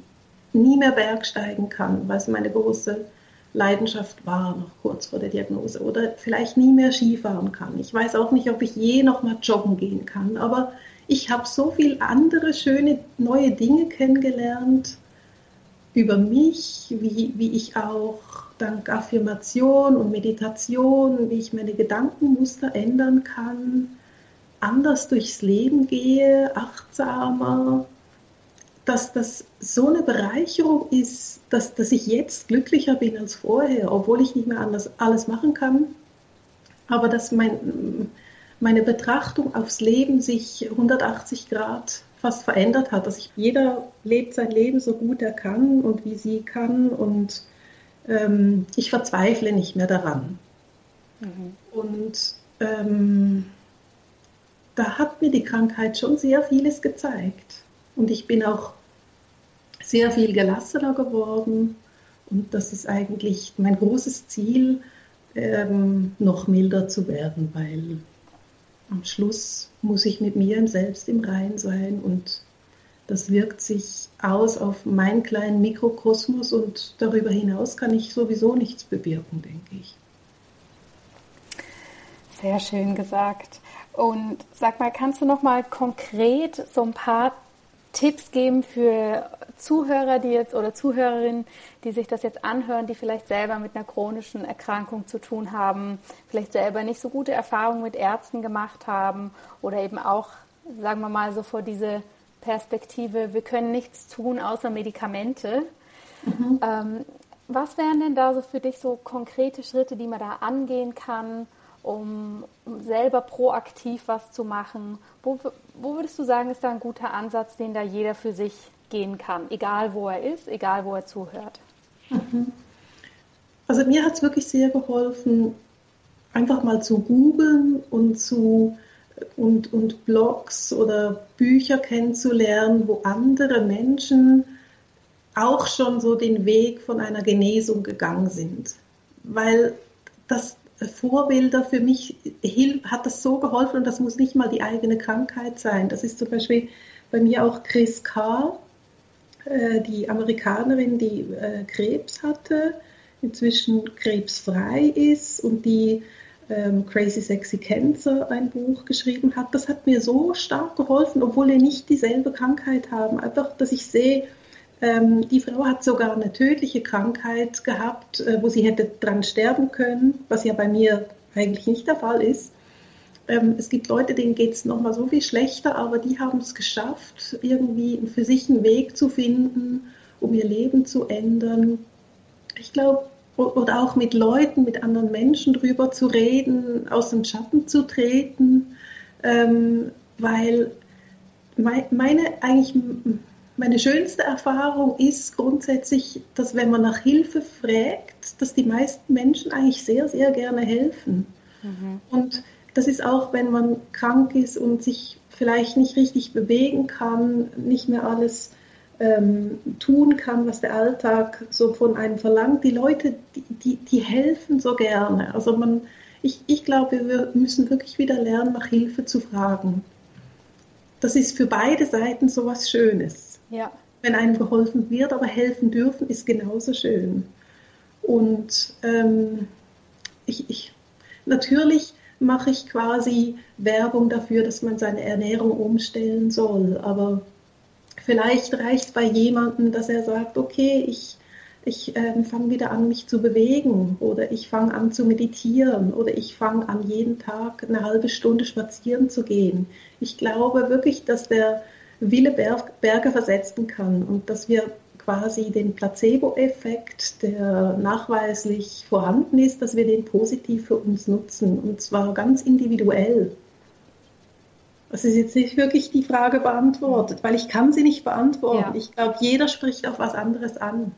nie mehr bergsteigen kann, es meine große Leidenschaft war, noch kurz vor der Diagnose, oder vielleicht nie mehr Skifahren kann. Ich weiß auch nicht, ob ich je noch mal joggen gehen kann, aber ich habe so viele andere schöne neue Dinge kennengelernt über mich, wie, wie ich auch dank Affirmation und Meditation, wie ich meine Gedankenmuster ändern kann, anders durchs Leben gehe, achtsamer, dass das so eine Bereicherung ist, dass, dass ich jetzt glücklicher bin als vorher, obwohl ich nicht mehr anders alles machen kann. Aber dass mein, meine Betrachtung aufs Leben sich 180 Grad fast verändert hat. Dass ich, jeder lebt sein Leben so gut er kann und wie sie kann und ähm, ich verzweifle nicht mehr daran. Mhm. Und ähm, da hat mir die Krankheit schon sehr vieles gezeigt. Und ich bin auch sehr viel gelassener geworden. Und das ist eigentlich mein großes Ziel, ähm, noch milder zu werden, weil am Schluss muss ich mit mir selbst im Rein sein und das wirkt sich aus auf meinen kleinen Mikrokosmos und darüber hinaus kann ich sowieso nichts bewirken, denke ich. Sehr schön gesagt. Und sag mal, kannst du noch mal konkret so ein paar Tipps geben für Zuhörer, die jetzt oder Zuhörerinnen, die sich das jetzt anhören, die vielleicht selber mit einer chronischen Erkrankung zu tun haben, vielleicht selber nicht so gute Erfahrungen mit Ärzten gemacht haben oder eben auch, sagen wir mal, so vor diese Perspektive, wir können nichts tun außer Medikamente. Mhm. Ähm, was wären denn da so für dich so konkrete Schritte, die man da angehen kann, um, selber proaktiv was zu machen? Wo, wo würdest du sagen, ist da ein guter Ansatz, den da jeder für sich gehen kann, egal wo er ist, egal wo er zuhört? Mhm. Also mir hat es wirklich sehr geholfen, einfach mal zu googeln und zu und, und Blogs oder Bücher kennenzulernen, wo andere Menschen auch schon so den Weg von einer Genesung gegangen sind. Weil das Vorbilder für mich hat das so geholfen und das muss nicht mal die eigene Krankheit sein. Das ist zum Beispiel bei mir auch Chris Carr, äh, die Amerikanerin, die äh, Krebs hatte, inzwischen krebsfrei ist und die ähm, Crazy Sexy Cancer ein Buch geschrieben hat. Das hat mir so stark geholfen, obwohl wir nicht dieselbe Krankheit haben. Einfach, dass ich sehe, ähm, die Frau hat sogar eine tödliche Krankheit gehabt, äh, wo sie hätte dran sterben können, was ja bei mir eigentlich nicht der Fall ist. Ähm, es gibt Leute, denen geht es nochmal so viel schlechter, aber die haben es geschafft, irgendwie für sich einen Weg zu finden, um ihr Leben zu ändern. Ich glaube, oder auch mit Leuten, mit anderen Menschen drüber zu reden, aus dem Schatten zu treten, ähm, weil meine eigentlich meine schönste Erfahrung ist grundsätzlich, dass wenn man nach Hilfe fragt, dass die meisten Menschen eigentlich sehr, sehr gerne helfen. Mhm. Und das ist auch, wenn man krank ist und sich vielleicht nicht richtig bewegen kann, nicht mehr alles ähm, tun kann, was der Alltag so von einem verlangt. Die Leute, die, die, die helfen so gerne. Also man, ich, ich glaube, wir müssen wirklich wieder lernen, nach Hilfe zu fragen. Das ist für beide Seiten so was Schönes. Ja. Wenn einem geholfen wird, aber helfen dürfen, ist genauso schön. Und ähm, ich, ich, natürlich mache ich quasi Werbung dafür, dass man seine Ernährung umstellen soll. Aber vielleicht reicht bei jemandem, dass er sagt, okay, ich, ich äh, fange wieder an, mich zu bewegen oder ich fange an zu meditieren oder ich fange an, jeden Tag eine halbe Stunde spazieren zu gehen. Ich glaube wirklich, dass der Wille Berge versetzen kann und dass wir quasi den Placebo-Effekt, der nachweislich vorhanden ist, dass wir den positiv für uns nutzen und zwar ganz individuell. Das ist jetzt nicht wirklich die Frage beantwortet, weil ich kann sie nicht beantworten. Ja. Ich glaube, jeder spricht auf was anderes an.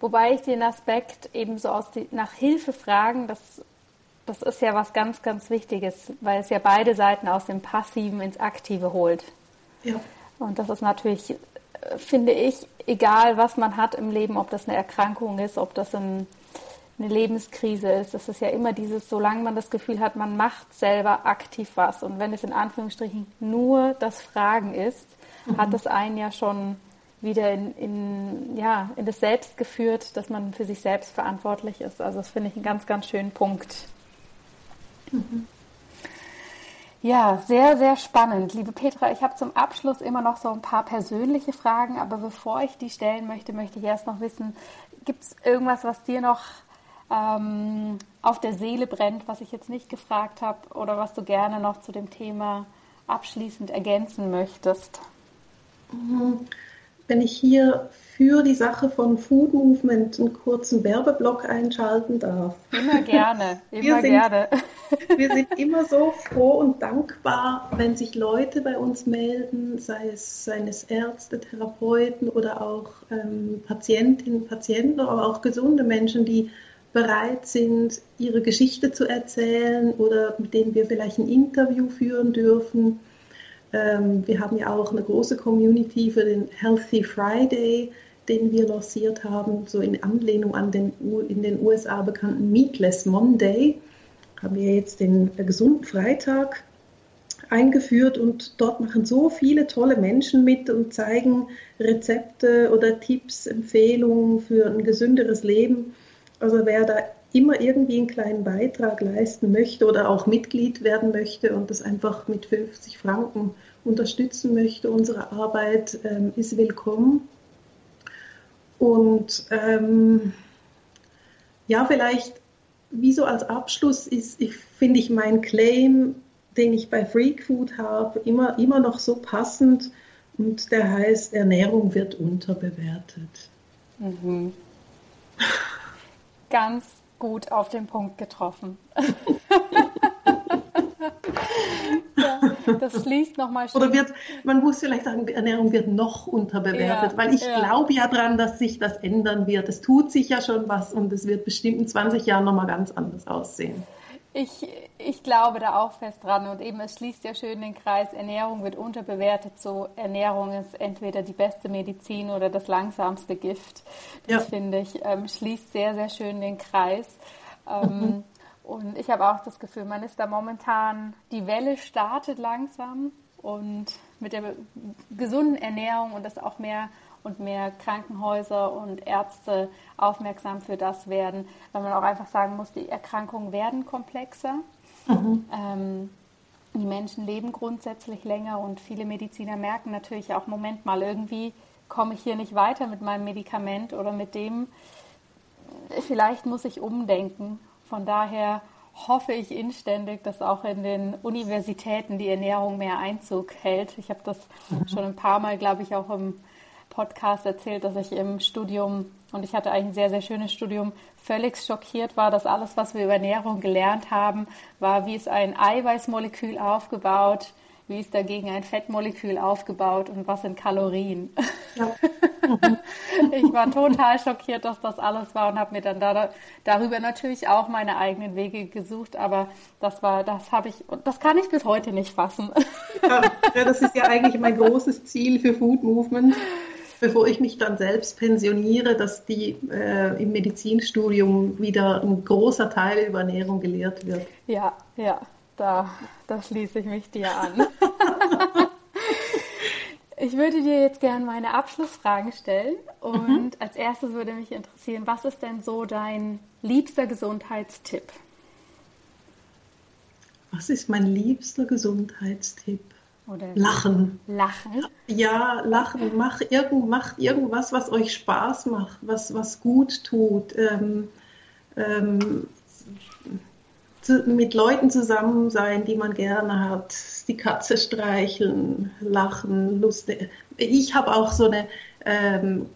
Wobei ich den Aspekt eben so aus die, nach Hilfe fragen, das, das ist ja was ganz, ganz Wichtiges, weil es ja beide Seiten aus dem Passiven ins Aktive holt. Ja. Und das ist natürlich, äh, finde ich, egal was man hat im Leben, ob das eine Erkrankung ist, ob das ein eine Lebenskrise ist. Das ist ja immer dieses, solange man das Gefühl hat, man macht selber aktiv was. Und wenn es in Anführungsstrichen nur das Fragen ist, mhm. hat es einen ja schon wieder in, in, ja, in das Selbst geführt, dass man für sich selbst verantwortlich ist. Also das finde ich einen ganz, ganz schönen Punkt. Mhm. Ja, sehr, sehr spannend. Liebe Petra, ich habe zum Abschluss immer noch so ein paar persönliche Fragen, aber bevor ich die stellen möchte, möchte ich erst noch wissen, gibt es irgendwas, was dir noch ähm, auf der Seele brennt, was ich jetzt nicht gefragt habe oder was du gerne noch zu dem Thema abschließend ergänzen möchtest? Mhm. Wenn ich hier für die Sache von Food Movement einen kurzen Werbeblock einschalten darf. Immer gerne, immer wir sind, gerne. Wir sind immer so froh und dankbar, wenn sich Leute bei uns melden, sei es seines Ärzte, Therapeuten oder auch ähm, Patientinnen, Patienten, aber auch gesunde Menschen, die bereit sind, ihre Geschichte zu erzählen oder mit denen wir vielleicht ein Interview führen dürfen. Ähm, wir haben ja auch eine große Community für den Healthy Friday, den wir lanciert haben, so in Anlehnung an den in den USA bekannten Meatless Monday. Haben wir jetzt den gesunden Freitag eingeführt und dort machen so viele tolle Menschen mit und zeigen Rezepte oder Tipps, Empfehlungen für ein gesünderes Leben. Also wer da immer irgendwie einen kleinen Beitrag leisten möchte oder auch Mitglied werden möchte und das einfach mit 50 Franken unterstützen möchte, unsere Arbeit ähm, ist willkommen. Und ähm, ja, vielleicht wie so als Abschluss ist, ich, finde ich meinen Claim, den ich bei Freak Food habe, immer, immer noch so passend und der heißt, Ernährung wird unterbewertet. Mhm ganz gut auf den Punkt getroffen. ja, das schließt nochmal Oder wird, man muss vielleicht sagen, Ernährung wird noch unterbewertet, ja, weil ich ja. glaube ja daran, dass sich das ändern wird. Es tut sich ja schon was und es wird bestimmt in 20 Jahren nochmal ganz anders aussehen. Ich, ich glaube da auch fest dran und eben es schließt ja schön den Kreis, Ernährung wird unterbewertet, so Ernährung ist entweder die beste Medizin oder das langsamste Gift. Das ja. finde ich, ähm, schließt sehr, sehr schön den Kreis. Ähm, mhm. Und ich habe auch das Gefühl, man ist da momentan, die Welle startet langsam und mit der gesunden Ernährung und das auch mehr und mehr Krankenhäuser und Ärzte aufmerksam für das werden, weil man auch einfach sagen muss, die Erkrankungen werden komplexer. Mhm. Ähm, die Menschen leben grundsätzlich länger und viele Mediziner merken natürlich auch, Moment mal, irgendwie komme ich hier nicht weiter mit meinem Medikament oder mit dem, vielleicht muss ich umdenken. Von daher hoffe ich inständig, dass auch in den Universitäten die Ernährung mehr Einzug hält. Ich habe das mhm. schon ein paar Mal, glaube ich, auch im Podcast erzählt, dass ich im Studium, und ich hatte eigentlich ein sehr, sehr schönes Studium, völlig schockiert war, dass alles, was wir über Ernährung gelernt haben, war, wie ist ein Eiweißmolekül aufgebaut, wie ist dagegen ein Fettmolekül aufgebaut und was sind Kalorien. Ja. ich war total schockiert, dass das alles war und habe mir dann da, darüber natürlich auch meine eigenen Wege gesucht, aber das war, das habe ich, das kann ich bis heute nicht fassen. ja, das ist ja eigentlich mein großes Ziel für Food Movement bevor ich mich dann selbst pensioniere, dass die äh, im Medizinstudium wieder ein großer Teil über Ernährung gelehrt wird. Ja, ja, da, da schließe ich mich dir an. ich würde dir jetzt gerne meine Abschlussfragen stellen und mhm. als erstes würde mich interessieren, was ist denn so dein liebster Gesundheitstipp? Was ist mein liebster Gesundheitstipp? Oder lachen. Lachen. Ja, lachen. Mach irgend, macht irgendwas, was euch Spaß macht, was, was gut tut. Ähm, ähm, zu, mit Leuten zusammen sein, die man gerne hat, die Katze streicheln, lachen, lustig. Ich habe auch so eine, ähm,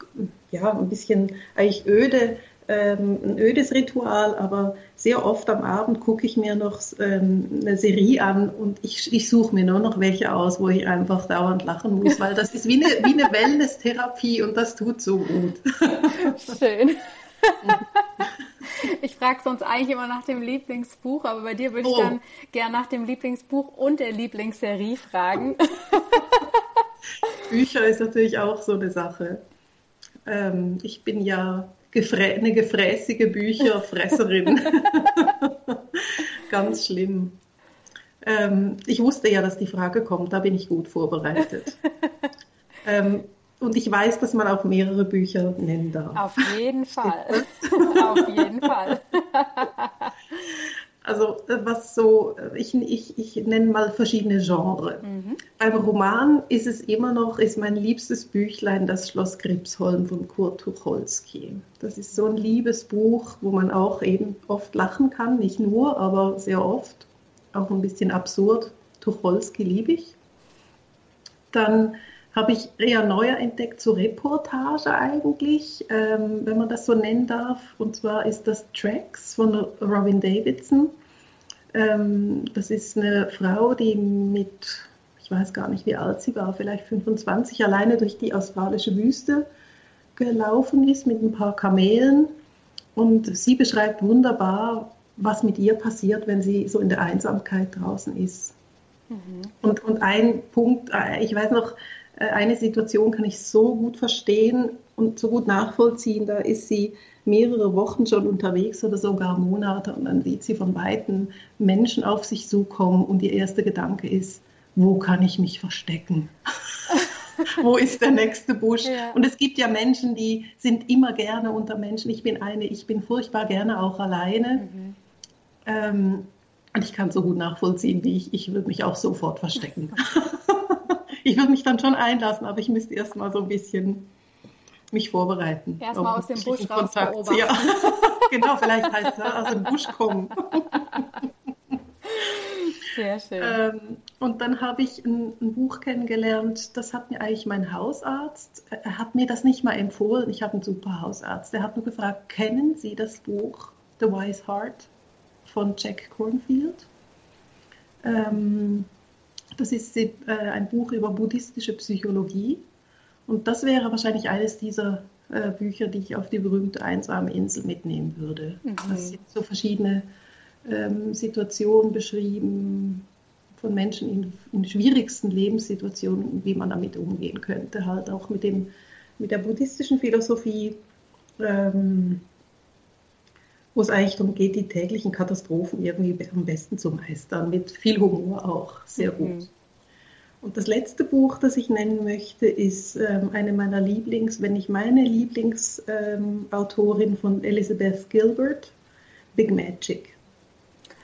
ja, ein bisschen eigentlich öde, ähm, ein ödes Ritual, aber sehr oft am Abend gucke ich mir noch ähm, eine Serie an und ich, ich suche mir nur noch welche aus, wo ich einfach dauernd lachen muss, weil das ist wie eine, wie eine Wellness-Therapie und das tut so gut. Schön. Ich frage sonst eigentlich immer nach dem Lieblingsbuch, aber bei dir würde ich oh. dann gern nach dem Lieblingsbuch und der Lieblingsserie fragen. Bücher ist natürlich auch so eine Sache. Ähm, ich bin ja gefrä eine gefräßige Bücherfresserin. Ganz schlimm. Ähm, ich wusste ja, dass die Frage kommt, da bin ich gut vorbereitet. Ähm, und ich weiß, dass man auch mehrere Bücher nennen darf. Auf jeden Fall. Auf jeden Fall. Also was so, ich, ich, ich nenne mal verschiedene Genres. Mhm. Beim Roman ist es immer noch, ist mein liebstes Büchlein das Schloss Gripsholm von Kurt Tucholsky. Das ist so ein liebes Buch, wo man auch eben oft lachen kann, nicht nur, aber sehr oft. Auch ein bisschen absurd. Tucholsky liebe ich. Dann habe ich eher neuer entdeckt zur Reportage eigentlich, ähm, wenn man das so nennen darf. Und zwar ist das Tracks von Robin Davidson. Ähm, das ist eine Frau, die mit, ich weiß gar nicht, wie alt sie war, vielleicht 25, alleine durch die australische Wüste gelaufen ist mit ein paar Kamelen. Und sie beschreibt wunderbar, was mit ihr passiert, wenn sie so in der Einsamkeit draußen ist. Mhm. Und, und ein Punkt, äh, ich weiß noch, eine Situation kann ich so gut verstehen und so gut nachvollziehen. Da ist sie mehrere Wochen schon unterwegs oder sogar Monate und dann sieht sie von Weitem Menschen auf sich zukommen und ihr erster Gedanke ist, wo kann ich mich verstecken? wo ist der nächste Busch? Ja. Und es gibt ja Menschen, die sind immer gerne unter Menschen. Ich bin eine, ich bin furchtbar gerne auch alleine. Mhm. Ähm, und ich kann so gut nachvollziehen, wie ich, ich würde mich auch sofort verstecken. ich würde mich dann schon einlassen, aber ich müsste erst mal so ein bisschen mich vorbereiten. Erstmal aus dem Busch raus beobachten. Ja. genau, vielleicht heißt es aus dem Busch kommen. Sehr schön. Ähm, und dann habe ich ein, ein, Buch kennengelernt, das hat mir eigentlich mein Hausarzt, er hat mir das nicht mal empfohlen, ich habe einen super Hausarzt, der hat nur gefragt, kennen Sie das Buch The Wise Heart von Jack Cornfield? Ähm, das ist äh, ein Buch über buddhistische Psychologie. Und das wäre wahrscheinlich eines dieser äh, Bücher, die ich auf die berühmte einsame Insel mitnehmen würde. Mhm. Das sind so verschiedene ähm, Situationen beschrieben von Menschen in, in, schwierigsten Lebenssituationen, wie man damit umgehen könnte. Halt auch mit, dem, mit der buddhistischen Philosophie. Ähm, wo es eigentlich darum geht, die täglichen Katastrophen irgendwie am besten zu meistern, mit viel Humor auch, sehr mhm. gut. Und das letzte Buch, das ich nennen möchte, ist ähm, eine meiner Lieblings, wenn nicht meine Lieblingsautorin ähm, von Elizabeth Gilbert, Big Magic.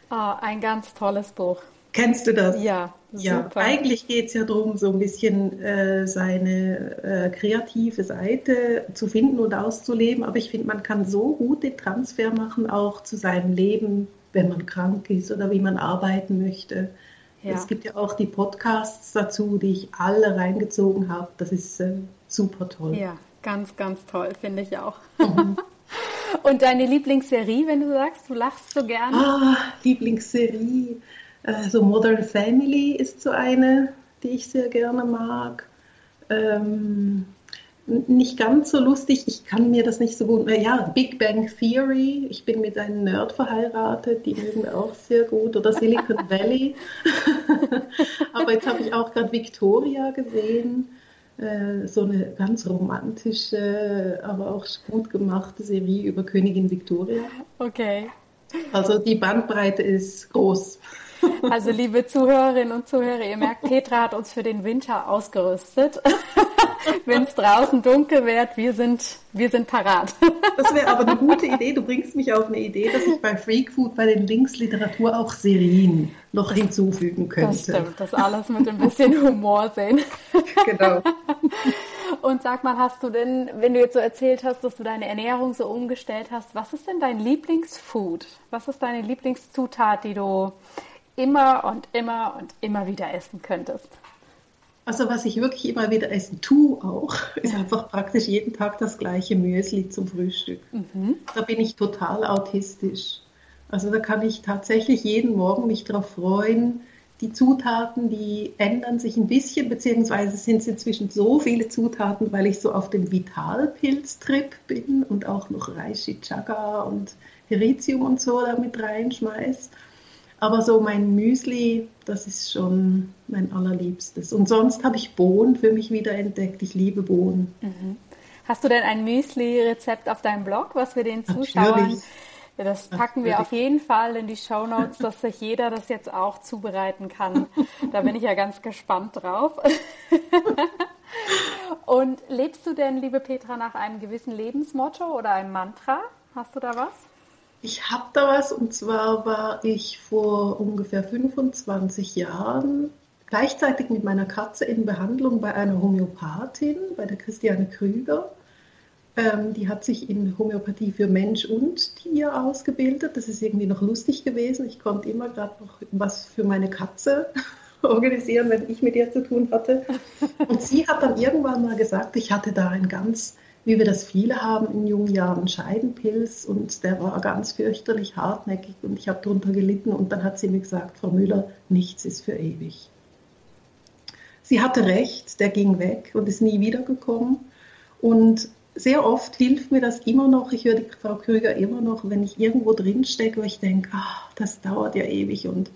Ah, ein ganz tolles Buch. Kennst du das? Ja, ja. Super. Eigentlich geht es ja darum, so ein bisschen äh, seine äh, kreative Seite zu finden und auszuleben. Aber ich finde, man kann so gut den Transfer machen, auch zu seinem Leben, wenn man krank ist oder wie man arbeiten möchte. Ja. Es gibt ja auch die Podcasts dazu, die ich alle reingezogen habe. Das ist äh, super toll. Ja, ganz, ganz toll, finde ich auch. Mhm. Und deine Lieblingsserie, wenn du sagst, du lachst so gerne? Ah, Lieblingsserie. Äh, so Modern Family ist so eine, die ich sehr gerne mag. Ähm, nicht ganz so lustig, ich kann mir das nicht so gut. Ja, Big Bang Theory, ich bin mit einem Nerd verheiratet, die mögen wir auch sehr gut. Oder Silicon Valley. Aber jetzt habe ich auch gerade Victoria gesehen. Äh, so eine ganz romantische, aber auch gut gemachte Serie über Königin Victoria. Okay. Also die Bandbreite ist groß. Also liebe Zuhörerinnen und Zuhörer, ihr merkt, Petra hat uns für den Winter ausgerüstet. Wenn es draußen dunkel wird, wir sind, wir sind parat. Das wäre aber eine gute Idee. Du bringst mich auf eine Idee, dass ich bei Freak Food bei den Links Literatur auch Serien noch hinzufügen könnte. Das stimmt, das alles mit ein bisschen Humor sehen. Genau. Und sag mal, hast du denn, wenn du jetzt so erzählt hast, dass du deine Ernährung so umgestellt hast, was ist denn dein Lieblingsfood? Was ist deine Lieblingszutat, die du immer und immer und immer wieder essen könntest? Also was ich wirklich immer wieder essen tue auch, ist einfach praktisch jeden Tag das gleiche Müsli zum Frühstück. Mhm. Da bin ich total autistisch. Also da kann ich tatsächlich jeden Morgen mich darauf freuen. Die Zutaten, die ändern sich ein bisschen, beziehungsweise sind es inzwischen so viele Zutaten, weil ich so auf dem Vitalpilz-Trip bin und auch noch Reishi Chaga und Heritium und so damit reinschmeiße. Aber so mein Müsli, das ist schon mein allerliebstes. Und sonst habe ich Bohnen für mich wieder entdeckt. Ich liebe Bohnen. Mhm. Hast du denn ein Müsli-Rezept auf deinem Blog, was wir den Zuschauern... Natürlich. Das packen Natürlich. wir auf jeden Fall in die Show Notes, dass sich jeder das jetzt auch zubereiten kann. Da bin ich ja ganz gespannt drauf. Und lebst du denn, liebe Petra, nach einem gewissen Lebensmotto oder einem Mantra? Hast du da was? Ich habe da was und zwar war ich vor ungefähr 25 Jahren gleichzeitig mit meiner Katze in Behandlung bei einer Homöopathin, bei der Christiane Krüger. Ähm, die hat sich in Homöopathie für Mensch und Tier ausgebildet. Das ist irgendwie noch lustig gewesen. Ich konnte immer gerade noch was für meine Katze organisieren, wenn ich mit ihr zu tun hatte. Und sie hat dann irgendwann mal gesagt, ich hatte da ein ganz wie wir das viele haben in jungen Jahren, Scheidenpilz und der war ganz fürchterlich hartnäckig und ich habe darunter gelitten und dann hat sie mir gesagt, Frau Müller, nichts ist für ewig. Sie hatte recht, der ging weg und ist nie wiedergekommen und sehr oft hilft mir das immer noch, ich höre die Frau Krüger immer noch, wenn ich irgendwo drin stecke, wo ich denke, ach, das dauert ja ewig und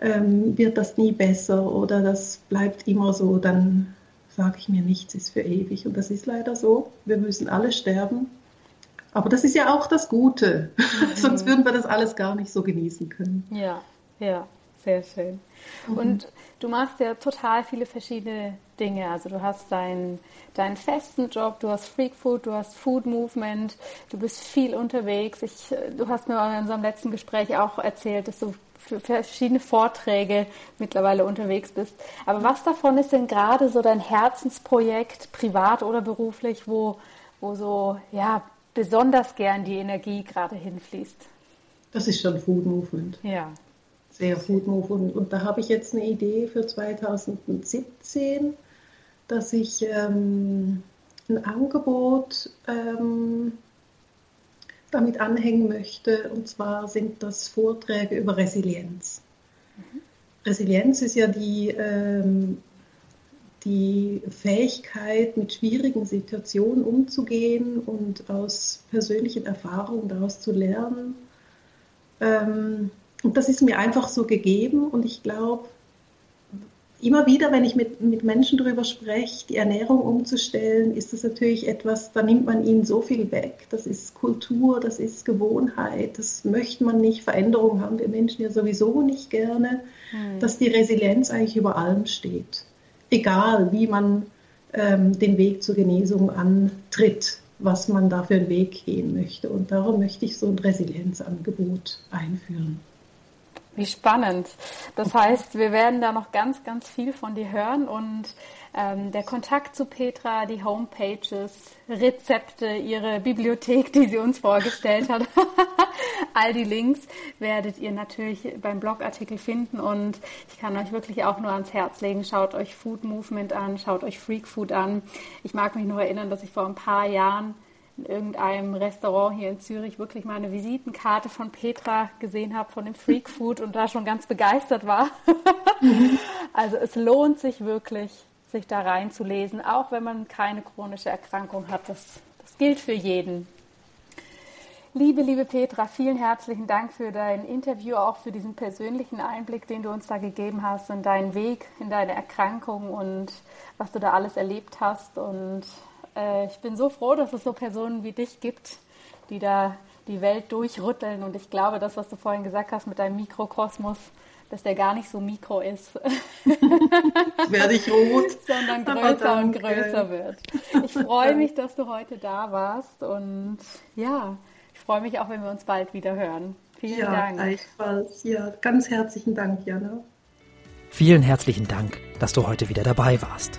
ähm, wird das nie besser oder das bleibt immer so, dann sage ich mir, nichts ist für ewig. Und das ist leider so. Wir müssen alle sterben. Aber das ist ja auch das Gute. Mhm. Sonst würden wir das alles gar nicht so genießen können. Ja, ja, sehr schön. Mhm. Du machst ja total viele verschiedene Dinge. Also du hast deinen, deinen festen Job, du hast Freak Food, du hast Food Movement, du bist viel unterwegs. Ich, du hast mir in unserem letzten Gespräch auch erzählt, dass du für verschiedene Vorträge mittlerweile unterwegs bist. Aber was davon ist denn gerade so dein Herzensprojekt, privat oder beruflich, wo, wo so ja besonders gern die Energie gerade hinfließt? Das ist schon Food Movement. Ja. Sehr Food Movement. Und da habe ich jetzt eine Idee für 2017, dass ich ähm, ein Angebot ähm, damit anhängen möchte. Und zwar sind das Vorträge über Resilienz. Mhm. Resilienz ist ja die, ähm, die Fähigkeit, mit schwierigen Situationen umzugehen und aus persönlichen Erfahrungen daraus zu lernen. Ähm, und das ist mir einfach so gegeben und ich glaube, immer wieder, wenn ich mit, mit Menschen darüber spreche, die Ernährung umzustellen, ist das natürlich etwas, da nimmt man ihnen so viel weg. Das ist Kultur, das ist Gewohnheit, das möchte man nicht. Veränderung haben wir Menschen ja sowieso nicht gerne, mhm. dass die Resilienz eigentlich über allem steht. Egal, wie man ähm, den Weg zur Genesung antritt, was man da für einen Weg gehen möchte. Und darum möchte ich so ein Resilienzangebot einführen. Wie spannend. Das heißt, wir werden da noch ganz, ganz viel von dir hören und ähm, der Kontakt zu Petra, die Homepages, Rezepte, ihre Bibliothek, die sie uns vorgestellt hat, all die Links werdet ihr natürlich beim Blogartikel finden und ich kann euch wirklich auch nur ans Herz legen. Schaut euch Food Movement an, schaut euch Freak Food an. Ich mag mich noch erinnern, dass ich vor ein paar Jahren in irgendeinem Restaurant hier in Zürich wirklich mal eine Visitenkarte von Petra gesehen habe, von dem Freak Food und da schon ganz begeistert war. also es lohnt sich wirklich, sich da reinzulesen, auch wenn man keine chronische Erkrankung hat. Das, das gilt für jeden. Liebe, liebe Petra, vielen herzlichen Dank für dein Interview, auch für diesen persönlichen Einblick, den du uns da gegeben hast in deinen Weg, in deine Erkrankung und was du da alles erlebt hast. Und äh, ich bin so froh, dass es so Personen wie dich gibt, die da die Welt durchrütteln. Und ich glaube, das, was du vorhin gesagt hast mit deinem Mikrokosmos, dass der gar nicht so mikro ist. Werde ich rot. sondern größer und größer wird. Ich freue mich, dass du heute da warst und ja, ich freue mich auch, wenn wir uns bald wieder hören. Vielen ja, Dank. Gleichfalls. Ja, ganz herzlichen Dank, Jana. Vielen herzlichen Dank, dass du heute wieder dabei warst.